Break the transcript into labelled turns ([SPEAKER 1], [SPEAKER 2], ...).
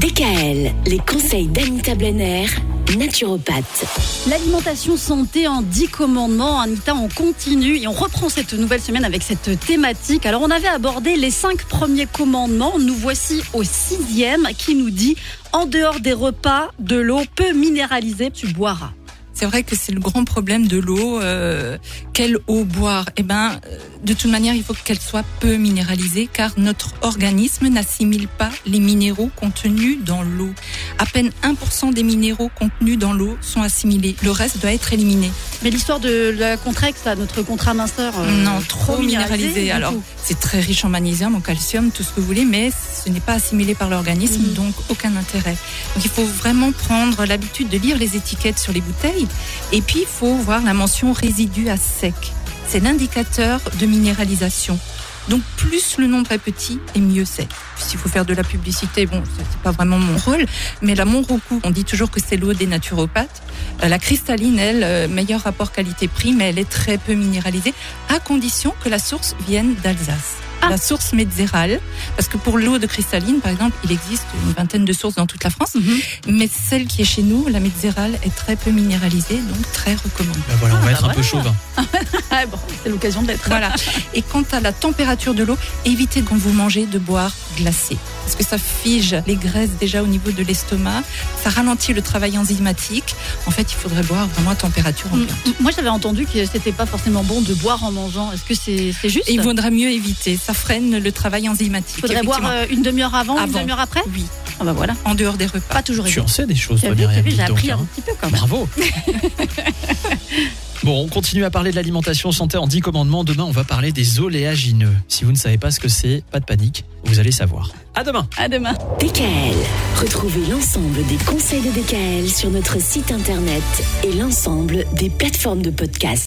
[SPEAKER 1] DKL, les conseils d'Anita Blenner, naturopathe.
[SPEAKER 2] L'alimentation santé en 10 commandements. Anita, on continue et on reprend cette nouvelle semaine avec cette thématique. Alors, on avait abordé les 5 premiers commandements. Nous voici au sixième qui nous dit en dehors des repas, de l'eau peu minéralisée, tu boiras.
[SPEAKER 3] C'est vrai que c'est le grand problème de l'eau. Euh, quelle eau boire Eh ben, euh, de toute manière, il faut qu'elle soit peu minéralisée, car notre organisme n'assimile pas les minéraux contenus dans l'eau. À peine 1% des minéraux contenus dans l'eau sont assimilés. Le reste doit être éliminé.
[SPEAKER 2] Mais l'histoire de la Contrex, là, notre contrat minceur. euh,
[SPEAKER 3] non, trop minéralisé. Alors, c'est très riche en magnésium, en calcium, tout ce que vous voulez, mais ce n'est pas assimilé par l'organisme,
[SPEAKER 2] Mhm.
[SPEAKER 3] donc aucun intérêt. Donc, il faut vraiment prendre l'habitude de lire les étiquettes sur les bouteilles, et puis il faut voir la mention résidu à sec. C'est l'indicateur de minéralisation. Donc plus le nombre est petit et mieux c'est. S'il faut faire de la publicité, bon, c'est pas vraiment mon rôle, mais la Monroku, on dit toujours que c'est l'eau des naturopathes. Euh, La cristalline, elle, euh, meilleur rapport qualité-prix, mais elle est très peu minéralisée, à condition que la source vienne d'Alsace.
[SPEAKER 2] Ah.
[SPEAKER 3] La source médzérale, parce que pour l'eau de cristalline, par exemple, il existe une vingtaine de sources dans toute la France,
[SPEAKER 2] Mhm.
[SPEAKER 3] mais celle qui est chez nous, la médzérale, est très peu minéralisée, donc très recommandée.
[SPEAKER 4] Bah voilà, on
[SPEAKER 2] Ah,
[SPEAKER 4] va
[SPEAKER 2] bah
[SPEAKER 4] être un peu chauvin.
[SPEAKER 2] Ah, bon, c'est l'occasion d'être.
[SPEAKER 3] Voilà. Et quant à la température de l'eau, évitez quand vous mangez de boire glacé. Parce que ça fige les graisses déjà au niveau de l'estomac. Ça ralentit le travail enzymatique. En fait, il faudrait boire vraiment à température ambiante.
[SPEAKER 2] Moi, j'avais entendu que c'était pas forcément bon de boire en mangeant. Est-ce que c'est juste?
[SPEAKER 3] Et il vaudrait mieux éviter. Ça freine le travail enzymatique.
[SPEAKER 2] Il faudrait boire euh, une demi-heure avant, une demi-heure après?
[SPEAKER 3] Oui,
[SPEAKER 2] Ah bah voilà,
[SPEAKER 3] en dehors des repas.
[SPEAKER 2] pas toujours
[SPEAKER 4] Tu
[SPEAKER 2] évident.
[SPEAKER 4] en sais des choses,
[SPEAKER 2] j'ai appris un
[SPEAKER 4] hein.
[SPEAKER 2] petit peu quand même.
[SPEAKER 4] Bravo. Bon, on continue à parler de l'alimentation santé en 10 commandements. Demain, on va parler des oléagineux. Si vous ne savez pas ce que c'est, pas de panique, vous allez savoir. À demain.
[SPEAKER 2] À demain.
[SPEAKER 1] DKL. Retrouvez l'ensemble des conseils de DKL sur notre site internet et l'ensemble des plateformes de podcast.